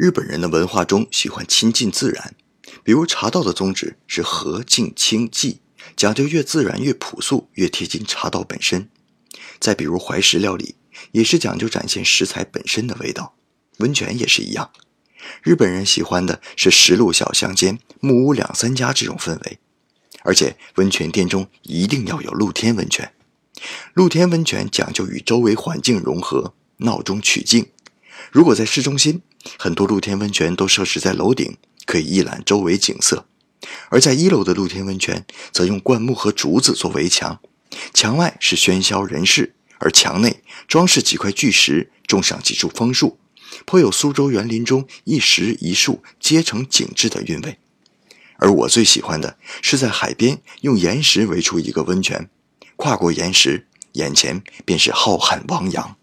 日本人的文化中喜欢亲近自然，比如茶道的宗旨是和静清寂，讲究越自然越朴素，越贴近茶道本身。再比如怀石料理，也是讲究展现食材本身的味道。温泉也是一样，日本人喜欢的是石路小巷间、木屋两三家这种氛围，而且温泉店中一定要有露天温泉。露天温泉讲究与周围环境融合，闹中取静。如果在市中心，很多露天温泉都设置在楼顶，可以一览周围景色；而在一楼的露天温泉，则用灌木和竹子做围墙，墙外是喧嚣人世，而墙内装饰几块巨石，种上几株枫树，颇有苏州园林中一石一树皆成景致的韵味。而我最喜欢的是在海边用岩石围出一个温泉，跨过岩石，眼前便是浩瀚汪洋。